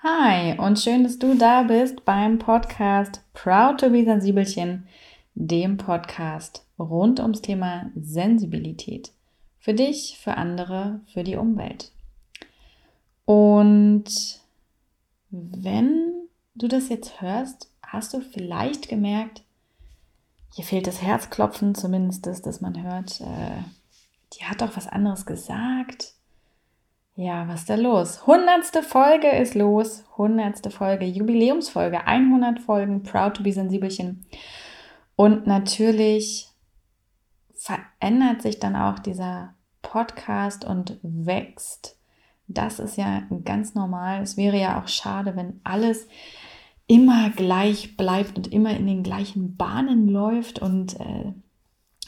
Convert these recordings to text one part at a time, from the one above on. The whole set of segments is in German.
Hi und schön, dass du da bist beim Podcast Proud to be Sensibelchen, dem Podcast rund ums Thema Sensibilität. Für dich, für andere, für die Umwelt. Und wenn du das jetzt hörst, hast du vielleicht gemerkt, hier fehlt das Herzklopfen, zumindest das, das man hört. Äh, die hat doch was anderes gesagt ja, was ist da los? Hundertste Folge ist los. Hundertste Folge, Jubiläumsfolge, 100 Folgen, Proud to be Sensibelchen. Und natürlich verändert sich dann auch dieser Podcast und wächst. Das ist ja ganz normal. Es wäre ja auch schade, wenn alles immer gleich bleibt und immer in den gleichen Bahnen läuft und äh,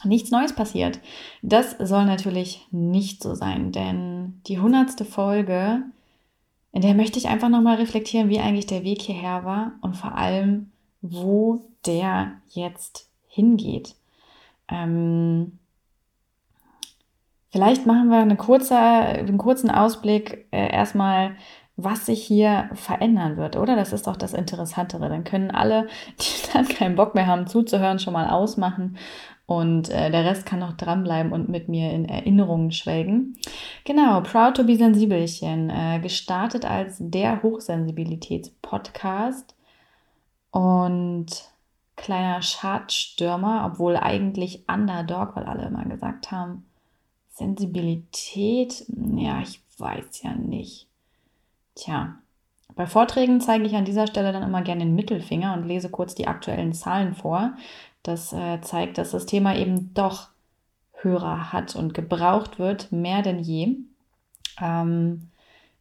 nichts Neues passiert. Das soll natürlich nicht so sein, denn die hundertste Folge, in der möchte ich einfach nochmal reflektieren, wie eigentlich der Weg hierher war und vor allem, wo der jetzt hingeht. Ähm, vielleicht machen wir eine kurze, einen kurzen Ausblick äh, erstmal was sich hier verändern wird, oder? Das ist doch das Interessantere. Dann können alle, die dann keinen Bock mehr haben zuzuhören, schon mal ausmachen und äh, der Rest kann noch dranbleiben und mit mir in Erinnerungen schwelgen. Genau, Proud to be Sensibelchen, äh, gestartet als der Hochsensibilitäts-Podcast und kleiner Schadstürmer, obwohl eigentlich Underdog, weil alle immer gesagt haben, Sensibilität, ja, ich weiß ja nicht. Tja, bei Vorträgen zeige ich an dieser Stelle dann immer gerne den Mittelfinger und lese kurz die aktuellen Zahlen vor. Das äh, zeigt, dass das Thema eben doch Hörer hat und gebraucht wird, mehr denn je. Ähm,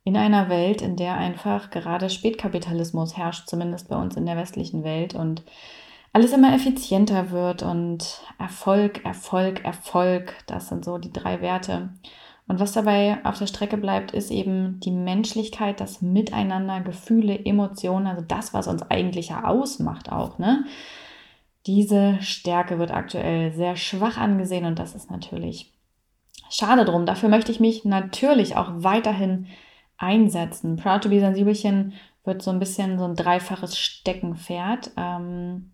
in einer Welt, in der einfach gerade Spätkapitalismus herrscht, zumindest bei uns in der westlichen Welt und alles immer effizienter wird und Erfolg, Erfolg, Erfolg, das sind so die drei Werte. Und was dabei auf der Strecke bleibt, ist eben die Menschlichkeit, das Miteinander, Gefühle, Emotionen, also das, was uns eigentlich ausmacht auch, ne? Diese Stärke wird aktuell sehr schwach angesehen und das ist natürlich schade drum. Dafür möchte ich mich natürlich auch weiterhin einsetzen. Proud to be Sensibelchen wird so ein bisschen so ein dreifaches Steckenpferd. Ähm,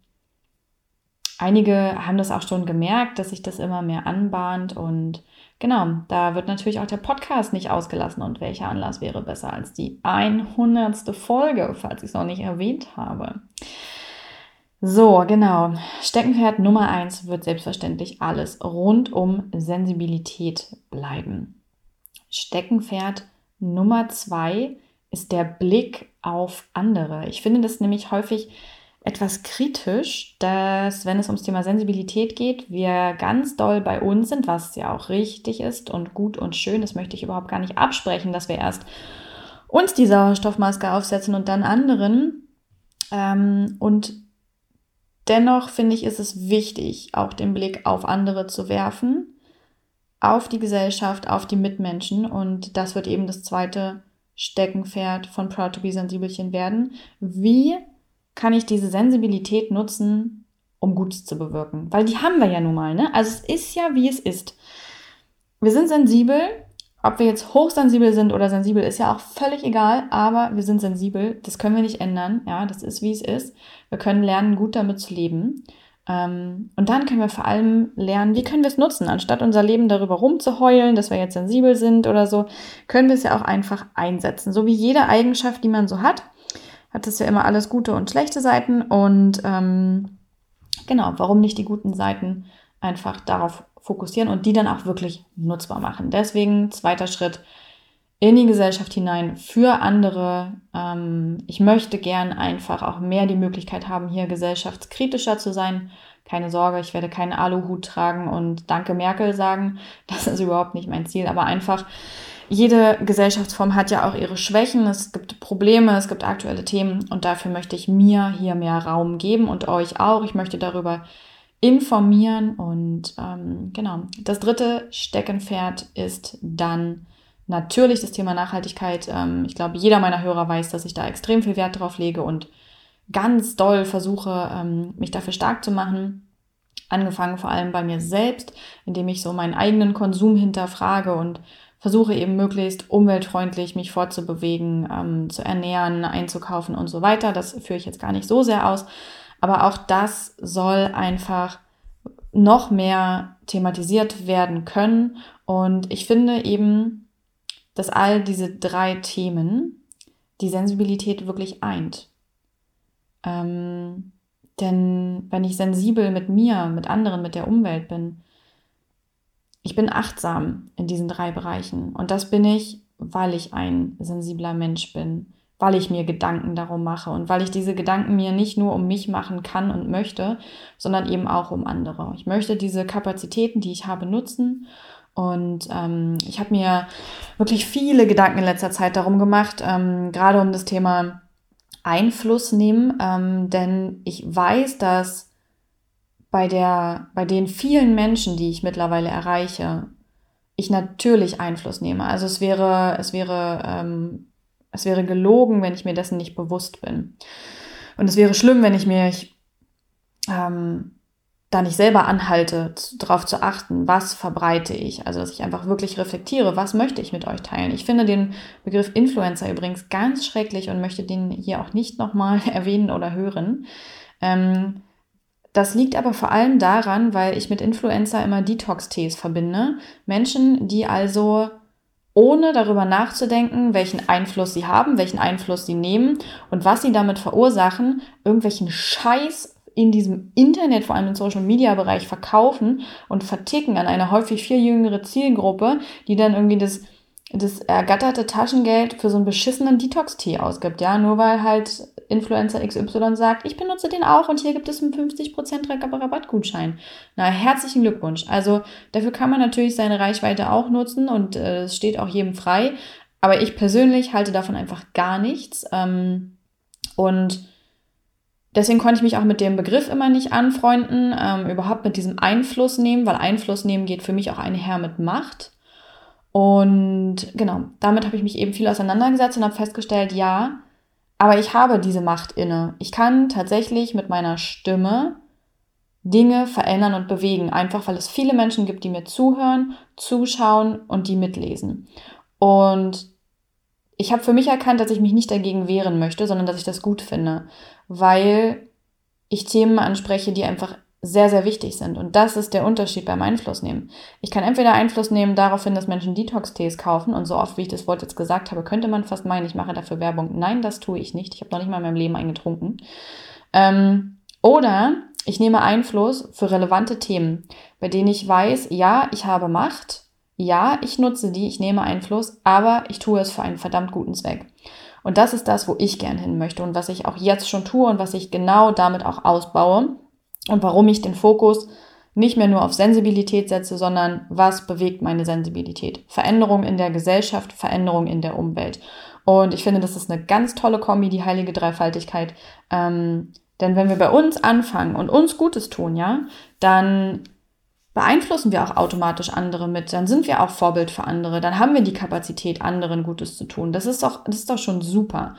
einige haben das auch schon gemerkt, dass sich das immer mehr anbahnt und genau, da wird natürlich auch der Podcast nicht ausgelassen und welcher Anlass wäre besser als die 100. Folge, falls ich es noch nicht erwähnt habe. So, genau. Steckenpferd Nummer eins wird selbstverständlich alles rund um Sensibilität bleiben. Steckenpferd Nummer zwei ist der Blick auf andere. Ich finde das nämlich häufig etwas kritisch, dass wenn es ums Thema Sensibilität geht, wir ganz doll bei uns sind, was ja auch richtig ist und gut und schön. Das möchte ich überhaupt gar nicht absprechen, dass wir erst uns die Sauerstoffmaske aufsetzen und dann anderen. Ähm, und Dennoch finde ich, ist es wichtig, auch den Blick auf andere zu werfen, auf die Gesellschaft, auf die Mitmenschen. Und das wird eben das zweite Steckenpferd von Proud to be Sensibelchen werden. Wie kann ich diese Sensibilität nutzen, um Gutes zu bewirken? Weil die haben wir ja nun mal, ne? Also es ist ja, wie es ist. Wir sind sensibel, ob wir jetzt hochsensibel sind oder sensibel, ist ja auch völlig egal, aber wir sind sensibel. Das können wir nicht ändern. Ja, das ist, wie es ist. Wir können lernen, gut damit zu leben. Ähm, und dann können wir vor allem lernen, wie können wir es nutzen. Anstatt unser Leben darüber rumzuheulen, dass wir jetzt sensibel sind oder so, können wir es ja auch einfach einsetzen. So wie jede Eigenschaft, die man so hat, hat es ja immer alles gute und schlechte Seiten. Und ähm, genau, warum nicht die guten Seiten einfach darauf fokussieren und die dann auch wirklich nutzbar machen. Deswegen zweiter Schritt in die Gesellschaft hinein für andere. Ähm, ich möchte gern einfach auch mehr die Möglichkeit haben, hier gesellschaftskritischer zu sein. Keine Sorge, ich werde keinen Aluhut tragen und Danke Merkel sagen. Das ist überhaupt nicht mein Ziel, aber einfach jede Gesellschaftsform hat ja auch ihre Schwächen, es gibt Probleme, es gibt aktuelle Themen und dafür möchte ich mir hier mehr Raum geben und euch auch. Ich möchte darüber informieren. Und ähm, genau, das dritte Steckenpferd ist dann natürlich das Thema Nachhaltigkeit. Ähm, ich glaube, jeder meiner Hörer weiß, dass ich da extrem viel Wert drauf lege und ganz doll versuche, ähm, mich dafür stark zu machen. Angefangen vor allem bei mir selbst, indem ich so meinen eigenen Konsum hinterfrage und versuche eben möglichst umweltfreundlich mich fortzubewegen, ähm, zu ernähren, einzukaufen und so weiter. Das führe ich jetzt gar nicht so sehr aus. Aber auch das soll einfach noch mehr thematisiert werden können. Und ich finde eben, dass all diese drei Themen die Sensibilität wirklich eint. Ähm, denn wenn ich sensibel mit mir, mit anderen, mit der Umwelt bin, ich bin achtsam in diesen drei Bereichen. Und das bin ich, weil ich ein sensibler Mensch bin, weil ich mir Gedanken darum mache und weil ich diese Gedanken mir nicht nur um mich machen kann und möchte, sondern eben auch um andere. Ich möchte diese Kapazitäten, die ich habe, nutzen. Und ähm, ich habe mir wirklich viele Gedanken in letzter Zeit darum gemacht, ähm, gerade um das Thema Einfluss nehmen, ähm, denn ich weiß, dass bei, der, bei den vielen Menschen, die ich mittlerweile erreiche, ich natürlich Einfluss nehme. Also es wäre, es wäre, ähm, es wäre gelogen, wenn ich mir dessen nicht bewusst bin. Und es wäre schlimm, wenn ich mir ich, ähm, da nicht selber anhalte, darauf zu achten, was verbreite ich. Also dass ich einfach wirklich reflektiere, was möchte ich mit euch teilen. Ich finde den Begriff Influencer übrigens ganz schrecklich und möchte den hier auch nicht nochmal erwähnen oder hören. Ähm, das liegt aber vor allem daran, weil ich mit Influencer immer Detox-Tees verbinde. Menschen, die also ohne darüber nachzudenken, welchen Einfluss sie haben, welchen Einfluss sie nehmen und was sie damit verursachen, irgendwelchen Scheiß in diesem Internet, vor allem im Social Media Bereich verkaufen und verticken an eine häufig viel jüngere Zielgruppe, die dann irgendwie das das ergatterte Taschengeld für so einen beschissenen Detox-Tee ausgibt, ja, nur weil halt Influencer XY sagt, ich benutze den auch und hier gibt es einen 50% Rabattgutschein. Na, herzlichen Glückwunsch. Also dafür kann man natürlich seine Reichweite auch nutzen und äh, es äh, steht auch jedem frei. Aber ich persönlich halte davon einfach gar nichts. Ähm, und deswegen konnte ich mich auch mit dem Begriff immer nicht anfreunden, ähm, überhaupt mit diesem Einfluss nehmen, weil Einfluss nehmen geht für mich auch einher mit Macht. Und genau, damit habe ich mich eben viel auseinandergesetzt und habe festgestellt, ja, aber ich habe diese Macht inne. Ich kann tatsächlich mit meiner Stimme Dinge verändern und bewegen, einfach weil es viele Menschen gibt, die mir zuhören, zuschauen und die mitlesen. Und ich habe für mich erkannt, dass ich mich nicht dagegen wehren möchte, sondern dass ich das gut finde, weil ich Themen anspreche, die einfach sehr, sehr wichtig sind. Und das ist der Unterschied beim Einfluss nehmen. Ich kann entweder Einfluss nehmen darauf hin, dass Menschen Detox-Tees kaufen und so oft, wie ich das Wort jetzt gesagt habe, könnte man fast meinen, ich mache dafür Werbung. Nein, das tue ich nicht. Ich habe noch nicht mal in meinem Leben eingetrunken. Ähm, oder ich nehme Einfluss für relevante Themen, bei denen ich weiß, ja, ich habe Macht, ja, ich nutze die, ich nehme Einfluss, aber ich tue es für einen verdammt guten Zweck. Und das ist das, wo ich gern hin möchte und was ich auch jetzt schon tue und was ich genau damit auch ausbaue und warum ich den Fokus nicht mehr nur auf Sensibilität setze, sondern was bewegt meine Sensibilität. Veränderung in der Gesellschaft, Veränderung in der Umwelt. Und ich finde, das ist eine ganz tolle Kombi, die heilige Dreifaltigkeit. Ähm, denn wenn wir bei uns anfangen und uns Gutes tun, ja, dann beeinflussen wir auch automatisch andere mit, dann sind wir auch Vorbild für andere, dann haben wir die Kapazität, anderen Gutes zu tun. Das ist doch, das ist doch schon super.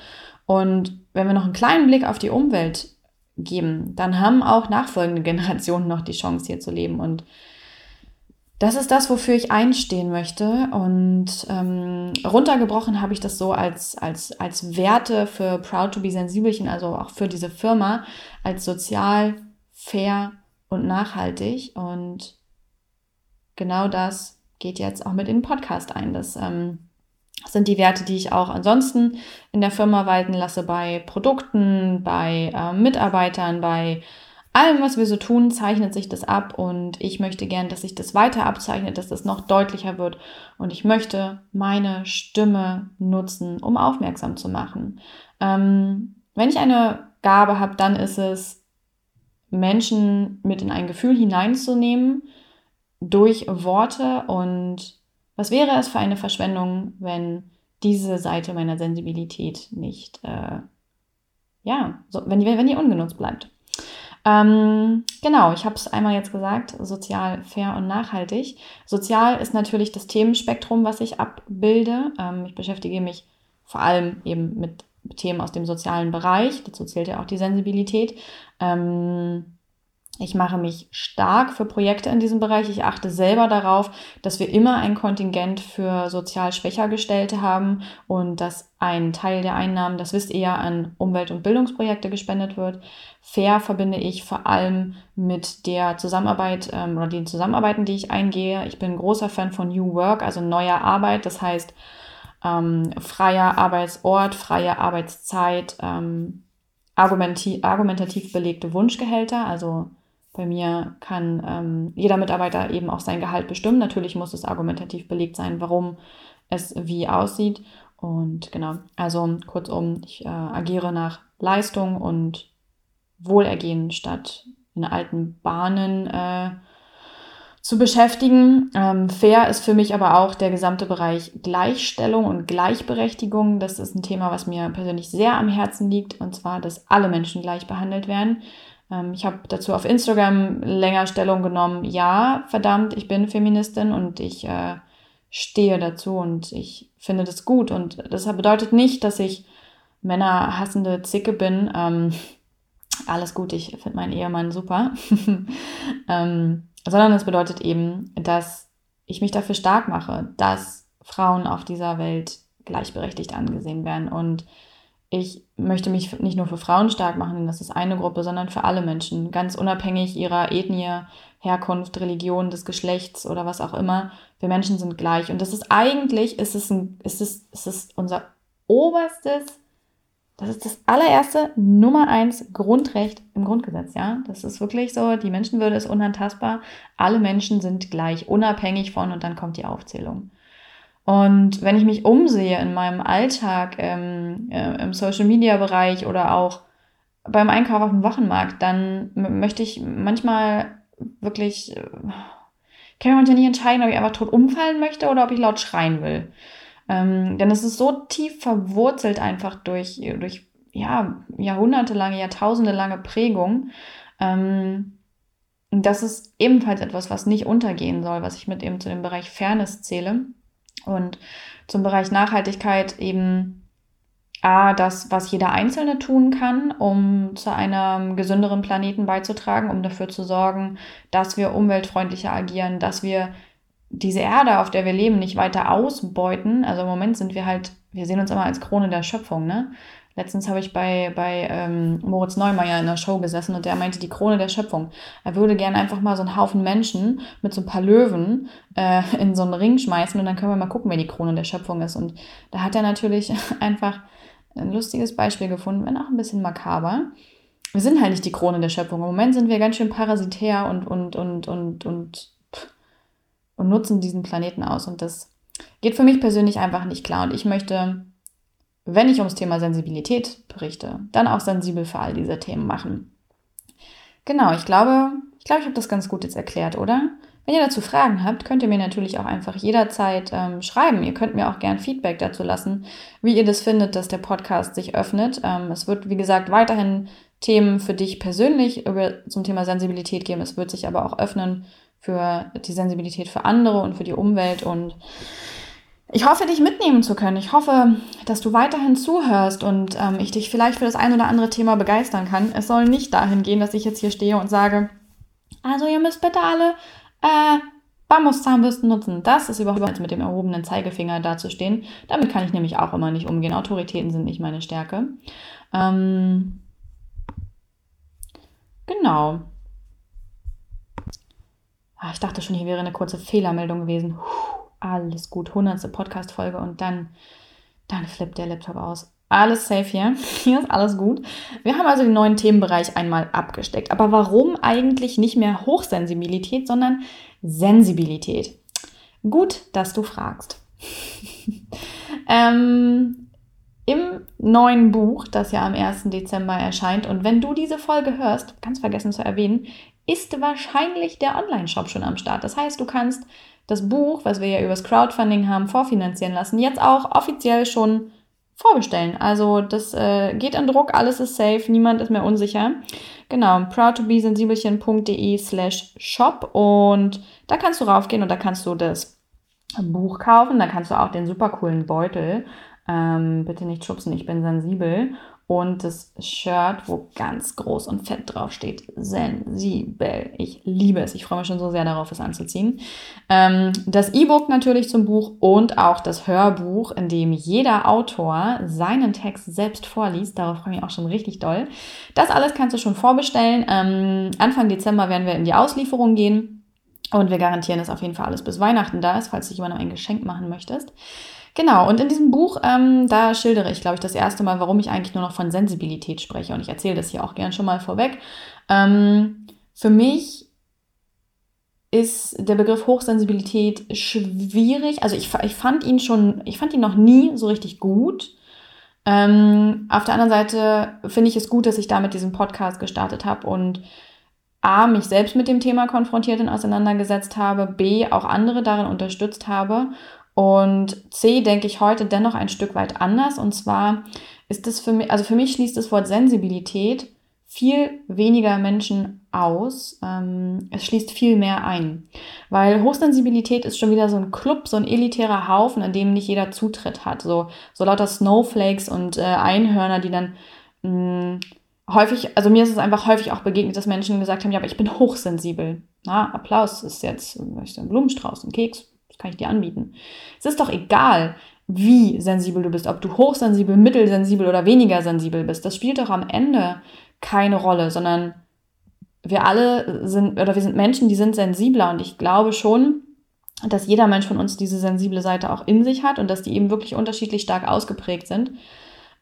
Und wenn wir noch einen kleinen Blick auf die Umwelt geben, dann haben auch nachfolgende Generationen noch die Chance, hier zu leben. Und das ist das, wofür ich einstehen möchte. Und ähm, runtergebrochen habe ich das so als, als, als Werte für Proud to be Sensibelchen, also auch für diese Firma, als sozial, fair und nachhaltig. Und genau das geht jetzt auch mit in den Podcast ein. Das ähm, das sind die Werte, die ich auch ansonsten in der Firma walten lasse, bei Produkten, bei äh, Mitarbeitern, bei allem, was wir so tun, zeichnet sich das ab und ich möchte gern, dass sich das weiter abzeichnet, dass das noch deutlicher wird und ich möchte meine Stimme nutzen, um aufmerksam zu machen. Ähm, wenn ich eine Gabe habe, dann ist es, Menschen mit in ein Gefühl hineinzunehmen durch Worte und was wäre es für eine Verschwendung, wenn diese Seite meiner Sensibilität nicht, äh, ja, so, wenn, die, wenn die ungenutzt bleibt? Ähm, genau, ich habe es einmal jetzt gesagt, sozial, fair und nachhaltig. Sozial ist natürlich das Themenspektrum, was ich abbilde. Ähm, ich beschäftige mich vor allem eben mit Themen aus dem sozialen Bereich. Dazu zählt ja auch die Sensibilität. Ähm, Ich mache mich stark für Projekte in diesem Bereich. Ich achte selber darauf, dass wir immer ein Kontingent für sozial schwächer Gestellte haben und dass ein Teil der Einnahmen, das wisst ihr ja, an Umwelt- und Bildungsprojekte gespendet wird. Fair verbinde ich vor allem mit der Zusammenarbeit ähm, oder den Zusammenarbeiten, die ich eingehe. Ich bin großer Fan von New Work, also neuer Arbeit. Das heißt, ähm, freier Arbeitsort, freie Arbeitszeit, ähm, argumentativ belegte Wunschgehälter, also bei mir kann ähm, jeder Mitarbeiter eben auch sein Gehalt bestimmen. Natürlich muss es argumentativ belegt sein, warum es wie aussieht. Und genau, also kurzum, ich äh, agiere nach Leistung und Wohlergehen statt in alten Bahnen äh, zu beschäftigen. Ähm, fair ist für mich aber auch der gesamte Bereich Gleichstellung und Gleichberechtigung. Das ist ein Thema, was mir persönlich sehr am Herzen liegt, und zwar, dass alle Menschen gleich behandelt werden. Ähm, ich habe dazu auf Instagram länger Stellung genommen. Ja, verdammt, ich bin Feministin und ich äh, stehe dazu und ich finde das gut. Und das bedeutet nicht, dass ich männerhassende Zicke bin. Ähm, alles gut, ich finde meinen Ehemann super. ähm, sondern es bedeutet eben, dass ich mich dafür stark mache, dass Frauen auf dieser Welt gleichberechtigt angesehen werden und ich möchte mich nicht nur für Frauen stark machen, denn das ist eine Gruppe, sondern für alle Menschen, ganz unabhängig ihrer Ethnie, Herkunft, Religion, des Geschlechts oder was auch immer. Wir Menschen sind gleich. Und das ist eigentlich, ist es, ein, ist es, ist es unser oberstes, das ist das allererste Nummer eins Grundrecht im Grundgesetz, ja. Das ist wirklich so, die Menschenwürde ist unantastbar. Alle Menschen sind gleich, unabhängig von, und dann kommt die Aufzählung. Und wenn ich mich umsehe in meinem Alltag ähm, äh, im Social-Media-Bereich oder auch beim Einkauf auf dem Wochenmarkt, dann möchte ich manchmal wirklich, äh, kann ich manchmal nicht entscheiden, ob ich einfach tot umfallen möchte oder ob ich laut schreien will. Ähm, denn es ist so tief verwurzelt einfach durch, durch ja, jahrhundertelange, jahrtausendelange Prägung. Ähm, das ist ebenfalls etwas, was nicht untergehen soll, was ich mit eben zu dem Bereich Fairness zähle. Und zum Bereich Nachhaltigkeit eben A, das, was jeder Einzelne tun kann, um zu einem gesünderen Planeten beizutragen, um dafür zu sorgen, dass wir umweltfreundlicher agieren, dass wir diese Erde, auf der wir leben, nicht weiter ausbeuten. Also im Moment sind wir halt, wir sehen uns immer als Krone der Schöpfung, ne? Letztens habe ich bei, bei ähm, Moritz Neumeier in der Show gesessen und der meinte die Krone der Schöpfung. Er würde gerne einfach mal so einen Haufen Menschen mit so ein paar Löwen äh, in so einen Ring schmeißen und dann können wir mal gucken, wer die Krone der Schöpfung ist. Und da hat er natürlich einfach ein lustiges Beispiel gefunden, wenn auch ein bisschen makaber. Wir sind halt nicht die Krone der Schöpfung. Im Moment sind wir ganz schön parasitär und, und, und, und, und, und nutzen diesen Planeten aus. Und das geht für mich persönlich einfach nicht klar. Und ich möchte wenn ich ums Thema Sensibilität berichte, dann auch sensibel für all diese Themen machen. Genau, ich glaube, ich glaube, ich habe das ganz gut jetzt erklärt, oder? Wenn ihr dazu Fragen habt, könnt ihr mir natürlich auch einfach jederzeit ähm, schreiben. Ihr könnt mir auch gern Feedback dazu lassen, wie ihr das findet, dass der Podcast sich öffnet. Ähm, es wird, wie gesagt, weiterhin Themen für dich persönlich über, zum Thema Sensibilität geben. Es wird sich aber auch öffnen für die Sensibilität für andere und für die Umwelt und ich hoffe, dich mitnehmen zu können. Ich hoffe, dass du weiterhin zuhörst und ähm, ich dich vielleicht für das ein oder andere Thema begeistern kann. Es soll nicht dahin gehen, dass ich jetzt hier stehe und sage, also ihr müsst bitte alle äh, Bambuszahnbürsten nutzen. Das ist überhaupt mit dem erhobenen Zeigefinger dazustehen. Damit kann ich nämlich auch immer nicht umgehen. Autoritäten sind nicht meine Stärke. Ähm, genau. Ah, ich dachte schon, hier wäre eine kurze Fehlermeldung gewesen. Puh alles gut, hundertste Podcast-Folge und dann, dann flippt der Laptop aus. Alles safe hier. Hier ist alles gut. Wir haben also den neuen Themenbereich einmal abgesteckt. Aber warum eigentlich nicht mehr Hochsensibilität, sondern Sensibilität? Gut, dass du fragst. ähm, Im neuen Buch, das ja am 1. Dezember erscheint, und wenn du diese Folge hörst, ganz vergessen zu erwähnen, ist wahrscheinlich der Online-Shop schon am Start. Das heißt, du kannst das Buch, was wir ja übers Crowdfunding haben, vorfinanzieren lassen, jetzt auch offiziell schon vorbestellen. Also das äh, geht in Druck, alles ist safe, niemand ist mehr unsicher. Genau, proudtobesensibelchen.de slash shop und da kannst du raufgehen und da kannst du das Buch kaufen, da kannst du auch den super coolen Beutel, ähm, bitte nicht schubsen, ich bin sensibel, und das Shirt, wo ganz groß und fett drauf steht, sensibel. Ich liebe es. Ich freue mich schon so sehr darauf, es anzuziehen. Ähm, das E-Book natürlich zum Buch und auch das Hörbuch, in dem jeder Autor seinen Text selbst vorliest. Darauf freue ich mich auch schon richtig doll. Das alles kannst du schon vorbestellen. Ähm, Anfang Dezember werden wir in die Auslieferung gehen. Und wir garantieren, dass auf jeden Fall alles bis Weihnachten da ist, falls du jemandem ein Geschenk machen möchtest. Genau, und in diesem Buch, ähm, da schildere ich, glaube ich, das erste Mal, warum ich eigentlich nur noch von Sensibilität spreche. Und ich erzähle das hier auch gern schon mal vorweg. Ähm, für mich ist der Begriff Hochsensibilität schwierig. Also ich, ich fand ihn schon, ich fand ihn noch nie so richtig gut. Ähm, auf der anderen Seite finde ich es gut, dass ich damit diesen Podcast gestartet habe und A, mich selbst mit dem Thema konfrontiert und auseinandergesetzt habe, B, auch andere darin unterstützt habe und C denke ich heute dennoch ein Stück weit anders. Und zwar ist es für mich, also für mich schließt das Wort Sensibilität viel weniger Menschen aus. Ähm, es schließt viel mehr ein. Weil Hochsensibilität ist schon wieder so ein Club, so ein elitärer Haufen, an dem nicht jeder Zutritt hat. So, so lauter Snowflakes und äh, Einhörner, die dann mh, mm, häufig, also mir ist es einfach häufig auch begegnet, dass Menschen gesagt haben, ja, aber ich bin hochsensibel. Na, Applaus ist jetzt, ein Blumenstrauß, ein Keks, das kann ich dir anbieten. Es ist doch egal, wie sensibel du bist, ob du hochsensibel, mittelsensibel oder weniger sensibel bist. Das spielt doch am Ende keine Rolle, sondern wir alle sind, oder wir sind Menschen, die sind sensibler und ich glaube schon, dass jeder Mensch von uns diese sensible Seite auch in sich hat und dass die eben wirklich unterschiedlich stark ausgeprägt sind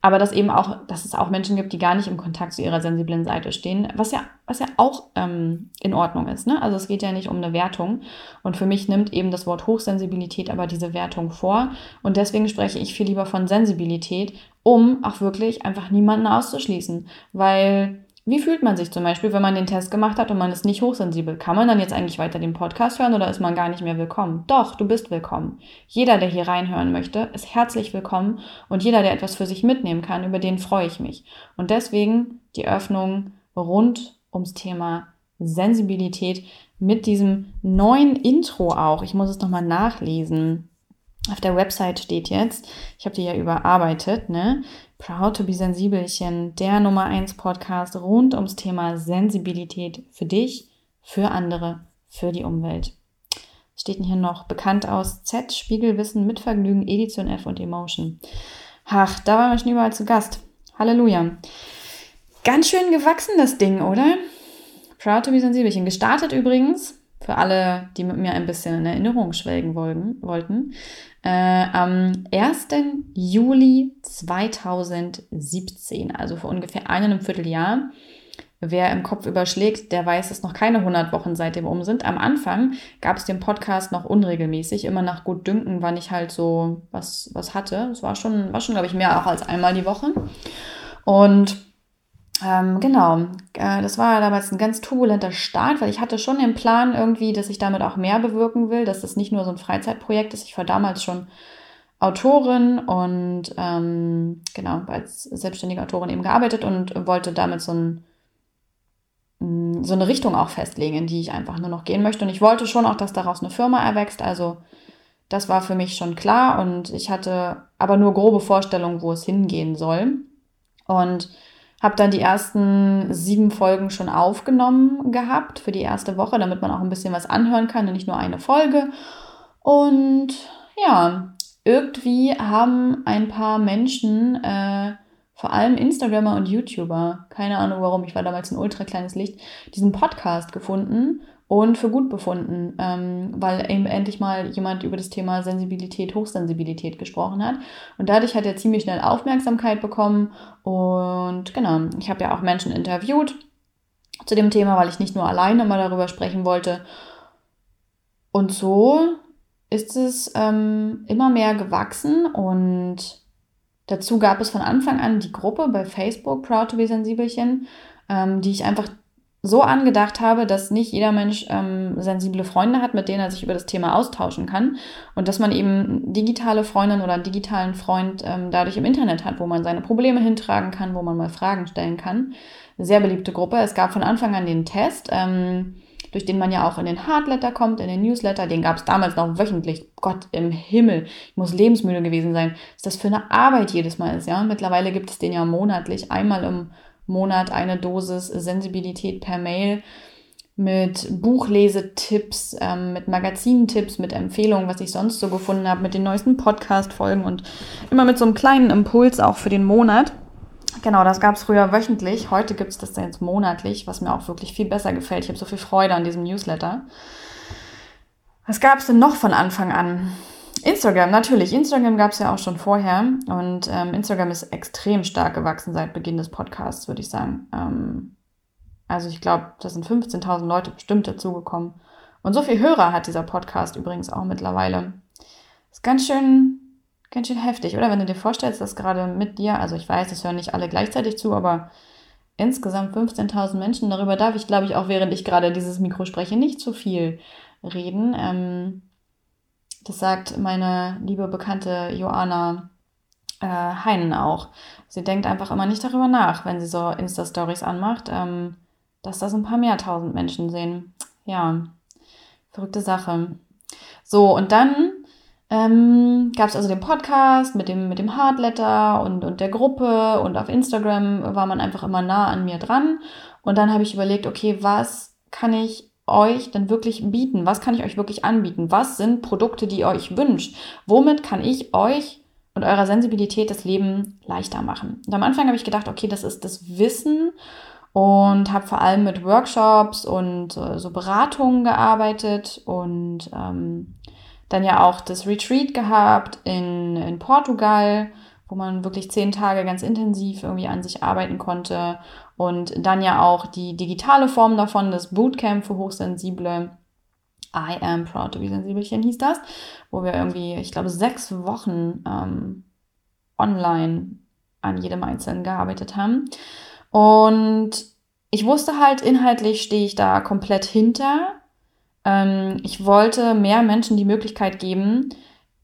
aber dass eben auch, dass es auch Menschen gibt, die gar nicht im Kontakt zu ihrer sensiblen Seite stehen, was ja, was ja auch ähm, in Ordnung ist. Ne? Also es geht ja nicht um eine Wertung. Und für mich nimmt eben das Wort Hochsensibilität aber diese Wertung vor. Und deswegen spreche ich viel lieber von Sensibilität, um auch wirklich einfach niemanden auszuschließen. Weil wie fühlt man sich zum Beispiel, wenn man den Test gemacht hat und man ist nicht hochsensibel? Kann man dann jetzt eigentlich weiter den Podcast hören oder ist man gar nicht mehr willkommen? Doch, du bist willkommen. Jeder, der hier reinhören möchte, ist herzlich willkommen und jeder, der etwas für sich mitnehmen kann, über den freue ich mich. Und deswegen die Öffnung rund ums Thema Sensibilität mit diesem neuen Intro auch. Ich muss es nochmal nachlesen. Auf der Website steht jetzt, ich habe die ja überarbeitet, ne? Proud to be Sensibelchen, der Nummer 1 Podcast rund ums Thema Sensibilität für dich, für andere, für die Umwelt. Steht hier noch? Bekannt aus Z, Spiegelwissen, Mitvergnügen, Edition F und Emotion. Ach, da waren wir schon überall zu Gast. Halleluja. Ganz schön gewachsen das Ding, oder? Proud to be Sensibelchen. Gestartet übrigens, für alle, die mit mir ein bisschen in Erinnerung schwelgen wollten, äh, am 1. Juli 2017, also vor ungefähr einem Vierteljahr. Wer im Kopf überschlägt, der weiß, dass noch keine 100 Wochen seitdem um sind. Am Anfang gab es den Podcast noch unregelmäßig, immer nach gut Dünken, wann ich halt so was, was hatte. Es war schon, war schon, glaube ich, mehr auch als einmal die Woche. Und ähm, genau, äh, das war damals ein ganz turbulenter Start, weil ich hatte schon den Plan irgendwie, dass ich damit auch mehr bewirken will, dass das nicht nur so ein Freizeitprojekt ist. Ich war damals schon Autorin und ähm, genau, als selbstständige Autorin eben gearbeitet und wollte damit so, ein, mm, so eine Richtung auch festlegen, in die ich einfach nur noch gehen möchte. Und ich wollte schon auch, dass daraus eine Firma erwächst. Also das war für mich schon klar und ich hatte aber nur grobe Vorstellungen, wo es hingehen soll. Und habe dann die ersten sieben Folgen schon aufgenommen gehabt für die erste Woche, damit man auch ein bisschen was anhören kann und nicht nur eine Folge. Und ja, irgendwie haben ein paar Menschen, äh, vor allem Instagrammer und YouTuber, keine Ahnung warum, ich war damals ein ultra kleines Licht, diesen Podcast gefunden und für gut befunden, ähm, weil eben endlich mal jemand über das Thema Sensibilität, Hochsensibilität gesprochen hat. Und dadurch hat er ziemlich schnell Aufmerksamkeit bekommen. Und genau, ich habe ja auch Menschen interviewt zu dem Thema, weil ich nicht nur alleine mal darüber sprechen wollte. Und so ist es ähm, immer mehr gewachsen und dazu gab es von Anfang an die Gruppe bei Facebook, Proud to be Sensibelchen, ähm, die ich einfach so angedacht habe, dass nicht jeder Mensch ähm, sensible Freunde hat, mit denen er sich über das Thema austauschen kann und dass man eben digitale Freundin oder einen digitalen Freund ähm, dadurch im Internet hat, wo man seine Probleme hintragen kann, wo man mal Fragen stellen kann. Sehr beliebte Gruppe. Es gab von Anfang an den Test. Ähm, durch den man ja auch in den Hardletter kommt, in den Newsletter. Den gab es damals noch wöchentlich. Gott im Himmel, ich muss lebensmüde gewesen sein. Was das für eine Arbeit jedes Mal ist, ja. Mittlerweile gibt es den ja monatlich, einmal im Monat eine Dosis Sensibilität per Mail mit Buchlesetipps, ähm, mit Magazintipps, mit Empfehlungen, was ich sonst so gefunden habe, mit den neuesten Podcast-Folgen und immer mit so einem kleinen Impuls auch für den Monat. Genau, das gab es früher wöchentlich. Heute gibt es das jetzt monatlich, was mir auch wirklich viel besser gefällt. Ich habe so viel Freude an diesem Newsletter. Was gab es denn noch von Anfang an? Instagram, natürlich. Instagram gab es ja auch schon vorher. Und ähm, Instagram ist extrem stark gewachsen seit Beginn des Podcasts, würde ich sagen. Ähm, also ich glaube, da sind 15.000 Leute bestimmt dazugekommen. Und so viel Hörer hat dieser Podcast übrigens auch mittlerweile. Ist ganz schön, ganz schön heftig, oder? Wenn du dir vorstellst, dass gerade mit dir, also ich weiß, es hören nicht alle gleichzeitig zu, aber insgesamt 15.000 Menschen, darüber darf ich, glaube ich, auch während ich gerade dieses Mikro spreche, nicht zu viel reden. Ähm, das sagt meine liebe bekannte Joana äh, Heinen auch. Sie denkt einfach immer nicht darüber nach, wenn sie so Insta-Stories anmacht. Ähm, dass das ein paar mehr tausend Menschen sehen. Ja, verrückte Sache. So, und dann ähm, gab es also den Podcast mit dem, mit dem Hardletter und, und der Gruppe und auf Instagram war man einfach immer nah an mir dran. Und dann habe ich überlegt, okay, was kann ich euch denn wirklich bieten? Was kann ich euch wirklich anbieten? Was sind Produkte, die ihr euch wünscht? Womit kann ich euch und eurer Sensibilität das Leben leichter machen? Und am Anfang habe ich gedacht, okay, das ist das Wissen und habe vor allem mit Workshops und äh, so Beratungen gearbeitet und ähm, dann ja auch das Retreat gehabt in, in Portugal, wo man wirklich zehn Tage ganz intensiv irgendwie an sich arbeiten konnte und dann ja auch die digitale Form davon, das Bootcamp für Hochsensible. I am proud to be sensibelchen hieß das, wo wir irgendwie, ich glaube, sechs Wochen ähm, online an jedem Einzelnen gearbeitet haben. Und ich wusste halt, inhaltlich stehe ich da komplett hinter. Ähm, ich wollte mehr Menschen die Möglichkeit geben,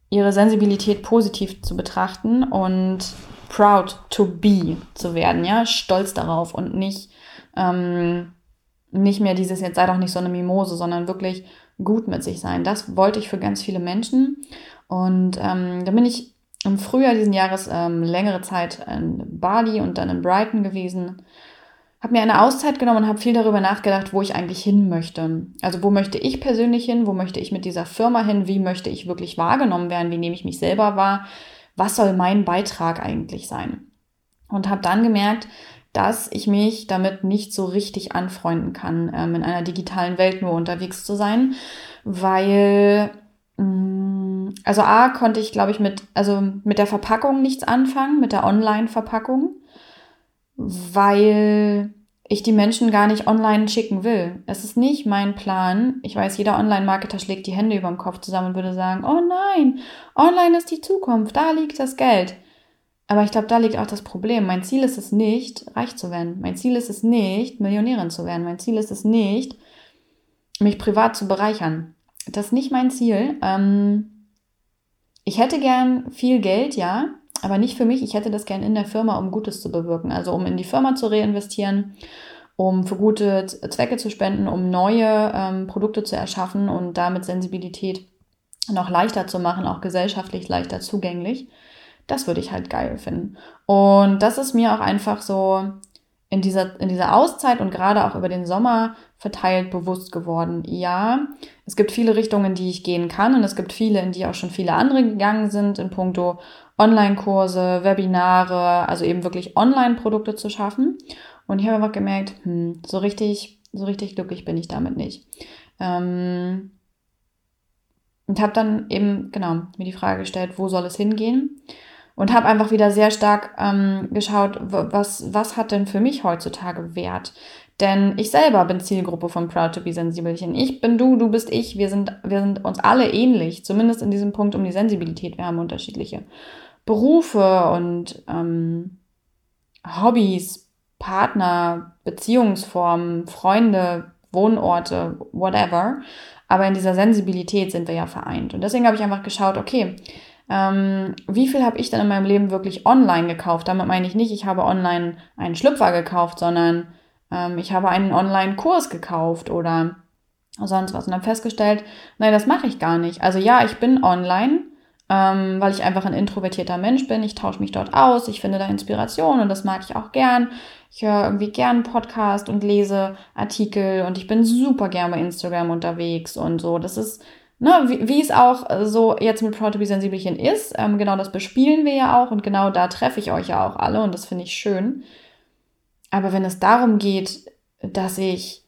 ihre Sensibilität positiv zu betrachten und proud to be zu werden, ja, stolz darauf und nicht, ähm, nicht mehr dieses, jetzt sei doch nicht so eine Mimose, sondern wirklich gut mit sich sein. Das wollte ich für ganz viele Menschen. Und ähm, da bin ich im Frühjahr diesen Jahres ähm, längere Zeit in Bali und dann in Brighton gewesen. Habe mir eine Auszeit genommen und habe viel darüber nachgedacht, wo ich eigentlich hin möchte. Also wo möchte ich persönlich hin? Wo möchte ich mit dieser Firma hin? Wie möchte ich wirklich wahrgenommen werden? Wie nehme ich mich selber wahr? Was soll mein Beitrag eigentlich sein? Und habe dann gemerkt, dass ich mich damit nicht so richtig anfreunden kann, ähm, in einer digitalen Welt nur unterwegs zu sein, weil mh, mm, also A konnte ich, glaube ich, mit, also mit der Verpackung nichts anfangen, mit der Online-Verpackung, weil ich die Menschen gar nicht online schicken will. Es ist nicht mein Plan. Ich weiß, jeder Online-Marketer schlägt die Hände über dem Kopf zusammen und würde sagen, oh nein, online ist die Zukunft, da liegt das Geld. Aber ich glaube, da liegt auch das Problem. Mein Ziel ist es nicht, reich zu werden. Mein Ziel ist es nicht, Millionärin zu werden. Mein Ziel ist es nicht, mich privat zu bereichern. Das ist nicht mein Ziel. Ähm, ich hätte gern viel Geld, ja, aber nicht für mich. Ich hätte das gern in der Firma, um Gutes zu bewirken. Also um in die Firma zu reinvestieren, um für gute Zwecke zu spenden, um neue ähm, Produkte zu erschaffen und damit Sensibilität noch leichter zu machen, auch gesellschaftlich leichter zugänglich. Das würde ich halt geil finden. Und das ist mir auch einfach so in dieser, in dieser Auszeit und gerade auch über den Sommer verteilt bewusst geworden. Ja, es gibt viele Richtungen, in die ich gehen kann und es gibt viele, in die auch schon viele andere gegangen sind, in puncto Online-Kurse, Webinare, also eben wirklich Online-Produkte zu schaffen. Und ich habe einfach gemerkt, hm, so richtig, so richtig glücklich bin ich damit nicht. Ähm, und habe dann eben, genau, mir die Frage gestellt, wo soll es hingehen? und habe einfach wieder sehr stark ähm, geschaut, was, was hat denn für mich heutzutage Wert? Denn ich selber bin Zielgruppe von Proud to be Sensibelchen. Ich bin du, du bist ich. Wir sind, wir sind uns alle ähnlich, zumindest in diesem Punkt um die Sensibilität. Wir haben unterschiedliche Berufe und ähm, Hobbys, Partner, Beziehungsformen, Freunde, Wohnorte, whatever. Aber in dieser Sensibilität sind wir ja vereint. Und deswegen habe ich einfach geschaut, okay, ähm, wie viel habe ich denn in meinem Leben wirklich online gekauft? Damit meine ich nicht, ich habe online einen Schlüpfer gekauft, sondern ähm, ich habe einen Online-Kurs gekauft oder sonst was. Und dann festgestellt, nein, das mache ich gar nicht. Also ja, ich bin online, ähm, weil ich einfach ein introvertierter Mensch bin. Ich tausche mich dort aus, ich finde da Inspiration und das mag ich auch gern. Ich höre irgendwie gern Podcast und lese Artikel und ich bin super gern bei Instagram unterwegs und so. Das ist, ne, wie, wie es auch so jetzt mit Proud to be Sensibelchen ist. Ähm, genau das bespielen wir ja auch und genau da treffe ich euch ja auch alle und das finde ich schön. Aber wenn es darum geht, dass ich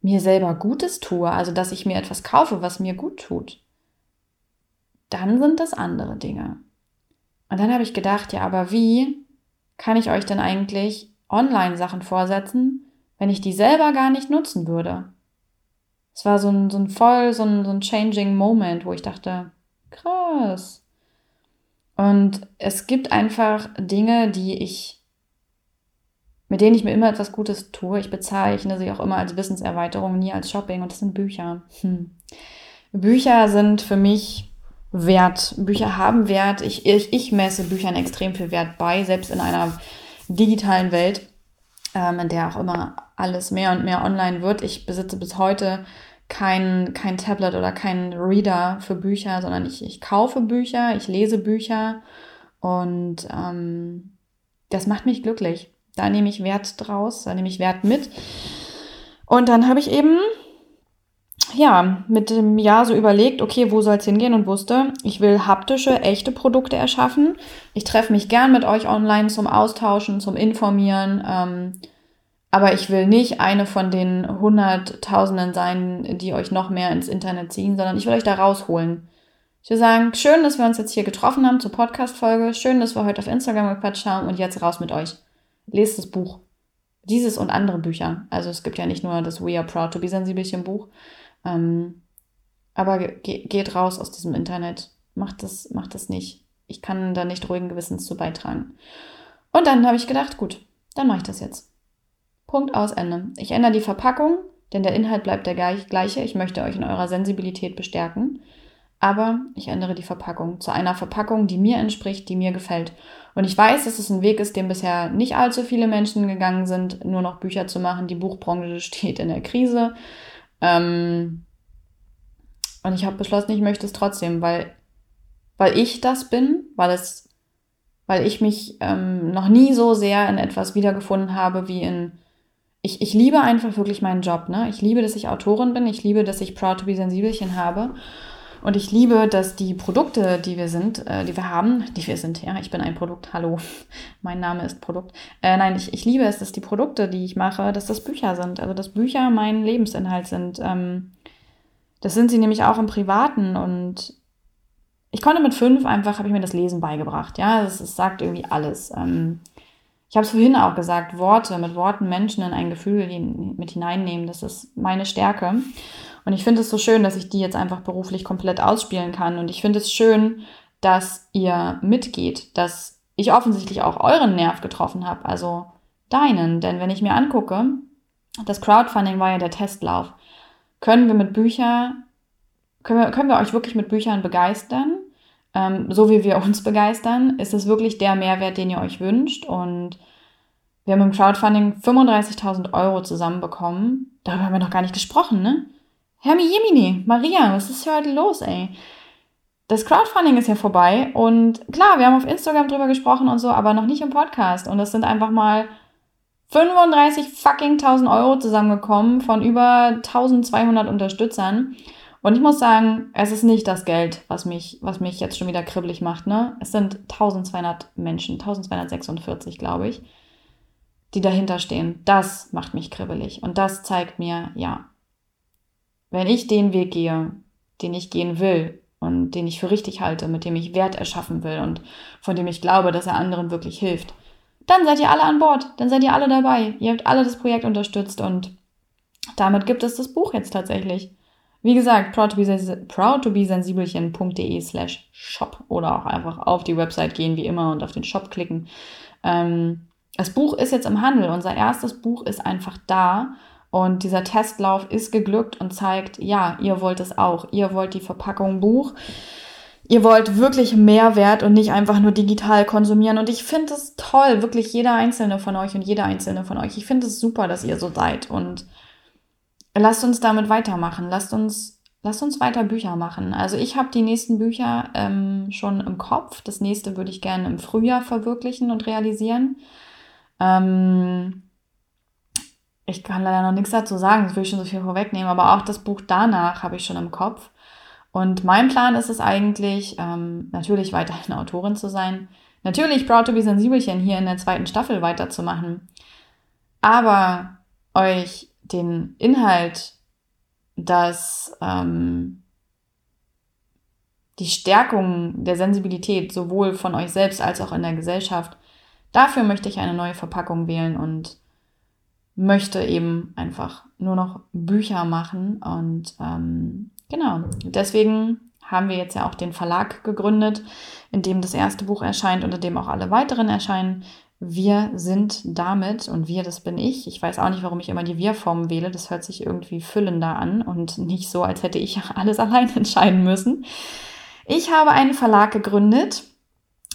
mir selber Gutes tue, also dass ich mir etwas kaufe, was mir gut tut, dann sind das andere Dinge. Und dann habe ich gedacht, ja, aber wie kann ich euch denn eigentlich Online-Sachen vorsetzen, wenn ich die selber gar nicht nutzen würde? Es war so ein, so ein voll, so ein, so ein changing Moment, wo ich dachte, krass. Und es gibt einfach Dinge, die ich, mit denen ich mir immer etwas Gutes tue. Ich bezeichne sie auch immer als Wissenserweiterung, nie als Shopping. Und das sind Bücher. Hm. Bücher sind für mich Wert. Bücher haben Wert. Ich, ich, ich messe Büchern extrem viel Wert bei, selbst in einer digitalen Welt, ähm, in der auch immer alles mehr und mehr online wird. Ich besitze bis heute kein, kein Tablet oder kein Reader für Bücher, sondern ich, ich kaufe Bücher, ich lese Bücher und ähm, das macht mich glücklich. Da nehme ich Wert draus, da nehme ich Wert mit. Und dann habe ich eben ja, mit dem Jahr so überlegt, okay, wo soll es hingehen und wusste, ich will haptische, echte Produkte erschaffen. Ich treffe mich gern mit euch online zum Austauschen, zum Informieren. Ähm, aber ich will nicht eine von den Hunderttausenden sein, die euch noch mehr ins Internet ziehen, sondern ich will euch da rausholen. Ich will sagen, schön, dass wir uns jetzt hier getroffen haben zur Podcast-Folge. Schön, dass wir heute auf Instagram gequatscht haben und jetzt raus mit euch. Lest das Buch. Dieses und andere Bücher. Also es gibt ja nicht nur das We Are Proud to Be Sensibelchen Buch, ähm, aber ge geht raus aus diesem Internet. Macht das, macht das nicht. Ich kann da nicht ruhigen Gewissens zu beitragen. Und dann habe ich gedacht, gut, dann mache ich das jetzt. Punkt aus Ende. Ich ändere die Verpackung, denn der Inhalt bleibt der gleiche. Ich möchte euch in eurer Sensibilität bestärken. Aber ich ändere die Verpackung zu einer Verpackung, die mir entspricht, die mir gefällt. Und ich weiß, dass es ein Weg ist, dem bisher nicht allzu viele Menschen gegangen sind, nur noch Bücher zu machen. Die Buchbranche steht in der Krise. Ähm, und ich habe beschlossen, ich möchte es trotzdem, weil, weil ich das bin, weil es, weil ich mich ähm, noch nie so sehr in etwas wiedergefunden habe wie in ich, ich liebe einfach wirklich meinen Job. Ne? Ich liebe, dass ich Autorin bin. Ich liebe, dass ich Proud to be Sensibelchen habe. Und ich liebe, dass die Produkte, die wir sind, äh, die wir haben, die wir sind, ja, ich bin ein Produkt, hallo, mein Name ist Produkt. Äh, nein, ich, ich liebe es, dass die Produkte, die ich mache, dass das Bücher sind. Also, dass Bücher mein Lebensinhalt sind. Ähm, das sind sie nämlich auch im Privaten und ich konnte mit fünf einfach, habe ich mir das Lesen beigebracht. Ja, das sagt irgendwie alles. Ähm, ich habe es vorhin auch gesagt, Worte, mit Worten Menschen in ein Gefühl mit hineinnehmen, das ist meine Stärke. Und ich finde es so schön, dass ich die jetzt einfach beruflich komplett ausspielen kann. Und ich finde es schön, dass ihr mitgeht, dass ich offensichtlich auch euren Nerv getroffen habe, also deinen. Denn wenn ich mir angucke, das Crowdfunding war ja der Testlauf. Können wir mit Büchern, können wir, können wir euch wirklich mit Büchern begeistern? Ähm, so wie wir uns begeistern, ist es wirklich der Mehrwert, den ihr euch wünscht. Und wir haben im Crowdfunding 35.000 Euro zusammenbekommen. Darüber haben wir noch gar nicht gesprochen, ne? Hermi Jemini, Maria, was ist hier heute los, ey? Das Crowdfunding ist ja vorbei und klar, wir haben auf Instagram drüber gesprochen und so, aber noch nicht im Podcast. Und das sind einfach mal 35 fucking 1000 Euro zusammengekommen von über 1200 Unterstützern. Und ich muss sagen, es ist nicht das Geld, was mich, was mich jetzt schon wieder kribbelig macht. Ne? Es sind 1200 Menschen, 1246, glaube ich, die dahinter stehen. Das macht mich kribbelig. Und das zeigt mir, ja, wenn ich den Weg gehe, den ich gehen will und den ich für richtig halte, mit dem ich Wert erschaffen will und von dem ich glaube, dass er anderen wirklich hilft, dann seid ihr alle an Bord, dann seid ihr alle dabei. Ihr habt alle das Projekt unterstützt und damit gibt es das Buch jetzt tatsächlich. Wie gesagt, proudtobesensibelchen.de slash shop oder auch einfach auf die Website gehen wie immer und auf den Shop klicken. Ähm, das Buch ist jetzt im Handel. Unser erstes Buch ist einfach da und dieser Testlauf ist geglückt und zeigt, ja, ihr wollt es auch. Ihr wollt die Verpackung Buch. Ihr wollt wirklich Mehrwert und nicht einfach nur digital konsumieren. Und ich finde es toll, wirklich jeder einzelne von euch und jeder einzelne von euch. Ich finde es super, dass ihr so seid. Und lasst uns damit weitermachen. Lasst uns, lasst uns weiter Bücher machen. Also ich habe die nächsten Bücher ähm, schon im Kopf. Das nächste würde ich gerne im Frühjahr verwirklichen und realisieren. Ähm, ich kann leider noch nichts dazu sagen, das will ich schon so viel vorwegnehmen, aber auch das Buch danach habe ich schon im Kopf. Und mein Plan ist es eigentlich, ähm, natürlich weiterhin Autorin zu sein, natürlich Proud to be Sensibelchen hier in der zweiten Staffel weiterzumachen, aber euch den Inhalt, dass ähm, die Stärkung der Sensibilität sowohl von euch selbst als auch in der Gesellschaft, dafür möchte ich eine neue Verpackung wählen und möchte eben einfach nur noch Bücher machen. Und ähm, genau, deswegen haben wir jetzt ja auch den Verlag gegründet, in dem das erste Buch erscheint, unter dem auch alle weiteren erscheinen. Wir sind damit, und wir, das bin ich. Ich weiß auch nicht, warum ich immer die Wir-Form wähle. Das hört sich irgendwie füllender an und nicht so, als hätte ich alles allein entscheiden müssen. Ich habe einen Verlag gegründet,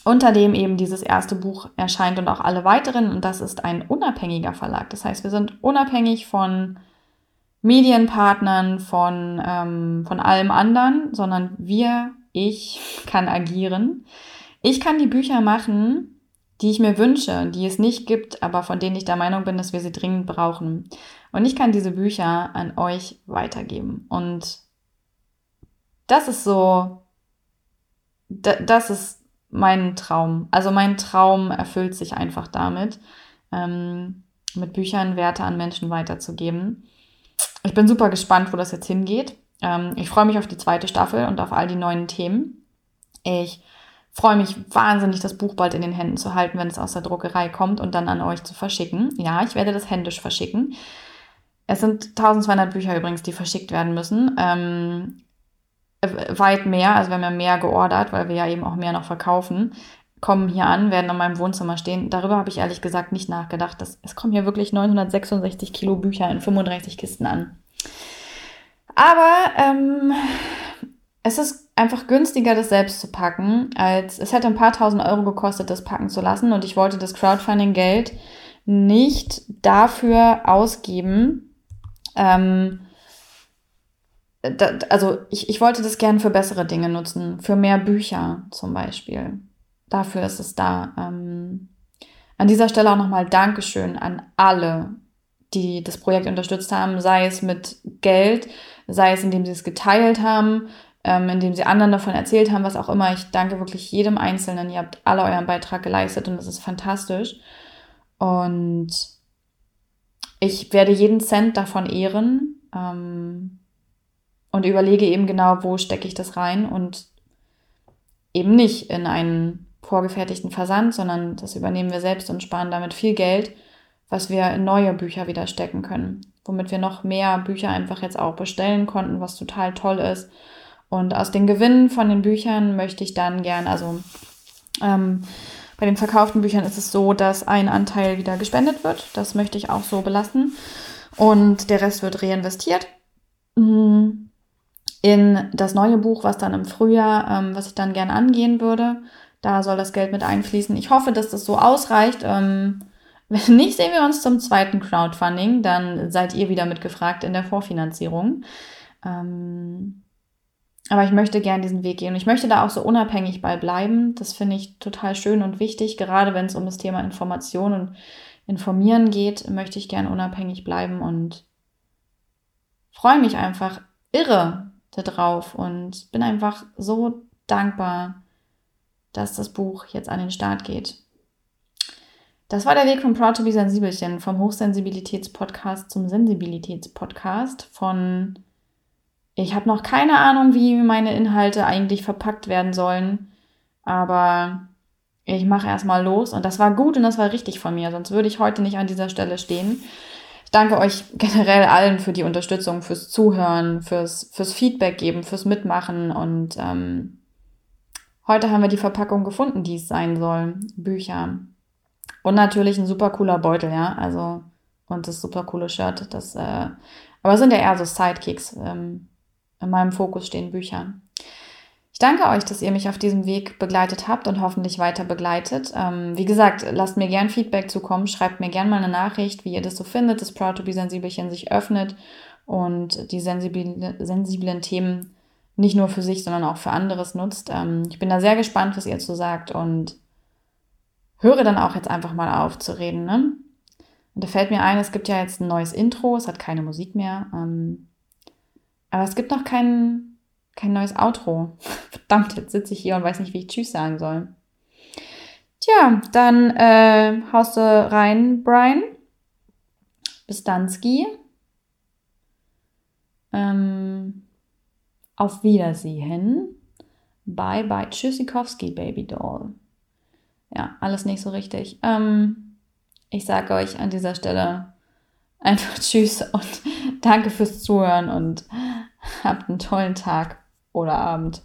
unter dem eben dieses erste Buch erscheint und auch alle weiteren. Und das ist ein unabhängiger Verlag. Das heißt, wir sind unabhängig von Medienpartnern, von, ähm, von allem anderen, sondern wir, ich kann agieren. Ich kann die Bücher machen, die ich mir wünsche, die es nicht gibt, aber von denen ich der Meinung bin, dass wir sie dringend brauchen. Und ich kann diese Bücher an euch weitergeben. Und das ist so, das ist mein Traum. Also mein Traum erfüllt sich einfach damit, ähm, mit Büchern Werte an Menschen weiterzugeben. Ich bin super gespannt, wo das jetzt hingeht. Ähm, ich freue mich auf die zweite Staffel und auf all die neuen Themen. Ich freue mich wahnsinnig, das Buch bald in den Händen zu halten, wenn es aus der Druckerei kommt und dann an euch zu verschicken. Ja, ich werde das händisch verschicken. Es sind 1200 Bücher übrigens, die verschickt werden müssen. Ähm, weit mehr, also wir haben ja mehr geordert, weil wir ja eben auch mehr noch verkaufen, kommen hier an, werden in meinem Wohnzimmer stehen. Darüber habe ich ehrlich gesagt nicht nachgedacht. Das, es kommen hier wirklich 966 Kilo Bücher in 35 Kisten an. Aber ähm, es ist einfach günstiger, das selbst zu packen, als es hätte ein paar tausend Euro gekostet, das packen zu lassen. Und ich wollte das Crowdfunding-Geld nicht dafür ausgeben, ähm, da, also ich, ich wollte das gerne für bessere Dinge nutzen, für mehr Bücher zum Beispiel. Dafür ist es da. Ähm, an dieser Stelle auch nochmal Dankeschön an alle, die das Projekt unterstützt haben, sei es mit Geld, sei es indem sie es geteilt haben, ähm, indem sie anderen davon erzählt haben, was auch immer. Ich danke wirklich jedem Einzelnen. Ihr habt alle euren Beitrag geleistet und das ist fantastisch. Und ich werde jeden Cent davon ehren. Ähm, und überlege eben genau, wo stecke ich das rein und eben nicht in einen vorgefertigten Versand, sondern das übernehmen wir selbst und sparen damit viel Geld, was wir in neue Bücher wieder stecken können, womit wir noch mehr Bücher einfach jetzt auch bestellen konnten, was total toll ist. Und aus den Gewinnen von den Büchern möchte ich dann gern, also ähm, bei den verkauften Büchern ist es so, dass ein Anteil wieder gespendet wird. Das möchte ich auch so belassen. Und der Rest wird reinvestiert. Mhm in das neue Buch, was dann im Frühjahr, ähm, was ich dann gerne angehen würde. Da soll das Geld mit einfließen. Ich hoffe, dass das so ausreicht. Ähm, wenn nicht, sehen wir uns zum zweiten Crowdfunding. Dann seid ihr wieder mitgefragt in der Vorfinanzierung. Ähm, aber ich möchte gerne diesen Weg gehen. Ich möchte da auch so unabhängig bei bleiben. Das finde ich total schön und wichtig. Gerade wenn es um das Thema Information und Informieren geht, möchte ich gerne unabhängig bleiben und freue mich einfach irre, da drauf und bin einfach so dankbar, dass das Buch jetzt an den Start geht. Das war der Weg von Proud to be Sensibelchen, vom Hochsensibilitätspodcast zum Sensibilitätspodcast, von ich habe noch keine Ahnung, wie meine Inhalte eigentlich verpackt werden sollen, aber ich mache erstmal los und das war gut und das war richtig von mir, sonst würde ich heute nicht an dieser Stelle stehen. Ich danke euch generell allen für die Unterstützung, fürs Zuhören, fürs, fürs Feedback geben, fürs Mitmachen. Und ähm, heute haben wir die Verpackung gefunden, die es sein soll. Bücher. Und natürlich ein super cooler Beutel, ja. Also, und das super coole Shirt. Das, äh, aber es sind ja eher so Sidekicks. Ähm, in meinem Fokus stehen Bücher. Ich danke euch, dass ihr mich auf diesem Weg begleitet habt und hoffentlich weiter begleitet. Ähm, wie gesagt, lasst mir gern Feedback zukommen, schreibt mir gern mal eine Nachricht, wie ihr das so findet, dass Proud to be Sensibelchen sich öffnet und die sensiblen, sensiblen Themen nicht nur für sich, sondern auch für anderes nutzt. Ähm, ich bin da sehr gespannt, was ihr dazu sagt und höre dann auch jetzt einfach mal auf zu reden. Ne? Und da fällt mir ein, es gibt ja jetzt ein neues Intro, es hat keine Musik mehr. Ähm, aber es gibt noch kein, kein neues Outro. Verdammt, jetzt sitze ich hier und weiß nicht, wie ich Tschüss sagen soll. Tja, dann äh, haust du rein, Brian. Bis dann, Ski. Ähm, auf Wiedersehen. Bye bye. Tschüssikowski, Baby Doll. Ja, alles nicht so richtig. Ähm, ich sage euch an dieser Stelle einfach Tschüss und danke fürs Zuhören und habt einen tollen Tag oder Abend.